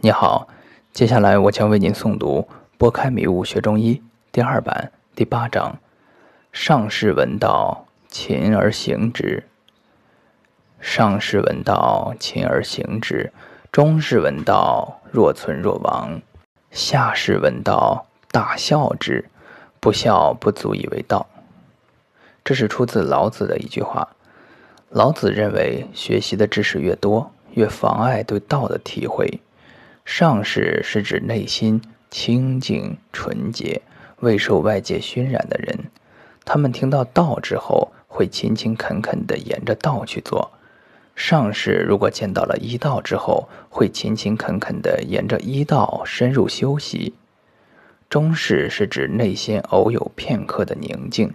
你好，接下来我将为您诵读《拨开迷雾学中医》第二版第八章：上士闻道，勤而行之；上士闻道，勤而行之；中士闻道，若存若亡；下士闻道，大笑之。不笑不足以为道。这是出自老子的一句话。老子认为，学习的知识越多，越妨碍对道的体会。上士是指内心清净纯洁、未受外界熏染的人，他们听到道之后，会勤勤恳恳地沿着道去做。上士如果见到了医道之后，会勤勤恳恳地沿着医道深入修习。中士是指内心偶有片刻的宁静，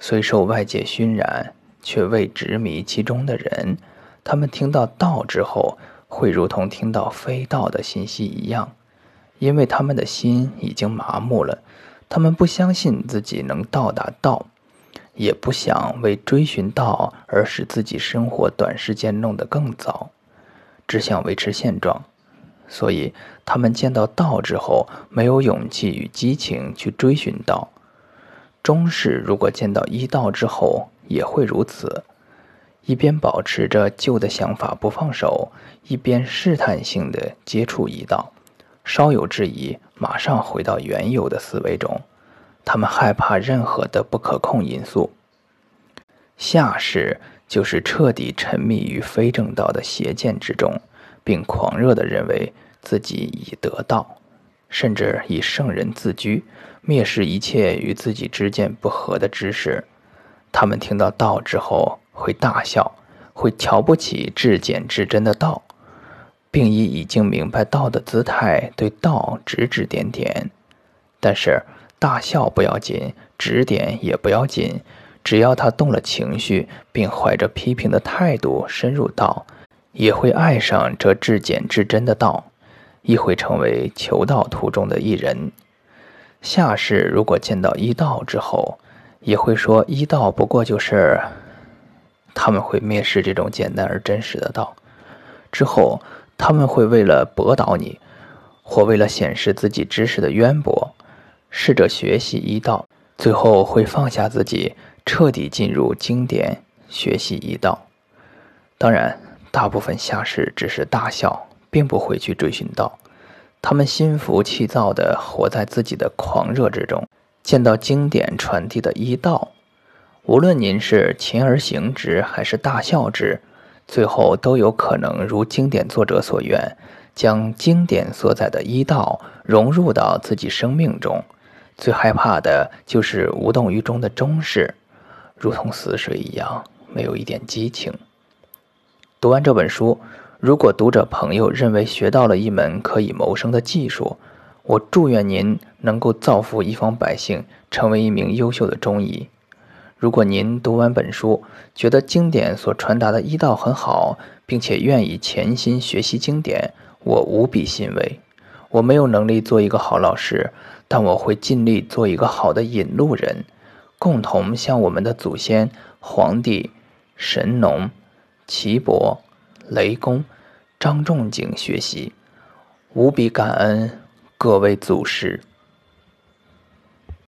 虽受外界熏染，却未执迷其中的人，他们听到道之后。会如同听到非道的信息一样，因为他们的心已经麻木了，他们不相信自己能到达道，也不想为追寻道而使自己生活短时间弄得更糟，只想维持现状。所以，他们见到道之后，没有勇气与激情去追寻道。中士如果见到一道之后，也会如此。一边保持着旧的想法不放手，一边试探性的接触一道，稍有质疑，马上回到原有的思维中。他们害怕任何的不可控因素。下士就是彻底沉迷于非正道的邪见之中，并狂热的认为自己已得道，甚至以圣人自居，蔑视一切与自己之见不合的知识。他们听到道之后。会大笑，会瞧不起至简至真的道，并以已经明白道的姿态对道指指点点。但是大笑不要紧，指点也不要紧，只要他动了情绪，并怀着批评的态度深入道，也会爱上这至简至真的道，亦会成为求道途中的一人。下士如果见到一道之后，也会说一道不过就是。他们会蔑视这种简单而真实的道，之后他们会为了驳倒你，或为了显示自己知识的渊博，试着学习医道，最后会放下自己，彻底进入经典学习医道。当然，大部分下士只是大笑，并不会去追寻道，他们心浮气躁地活在自己的狂热之中，见到经典传递的医道。无论您是勤而行之，还是大笑之，最后都有可能如经典作者所愿，将经典所载的医道融入到自己生命中。最害怕的就是无动于衷的中式，如同死水一样，没有一点激情。读完这本书，如果读者朋友认为学到了一门可以谋生的技术，我祝愿您能够造福一方百姓，成为一名优秀的中医。如果您读完本书，觉得经典所传达的医道很好，并且愿意潜心学习经典，我无比欣慰。我没有能力做一个好老师，但我会尽力做一个好的引路人，共同向我们的祖先、皇帝、神农、岐伯、雷公、张仲景学习。无比感恩各位祖师。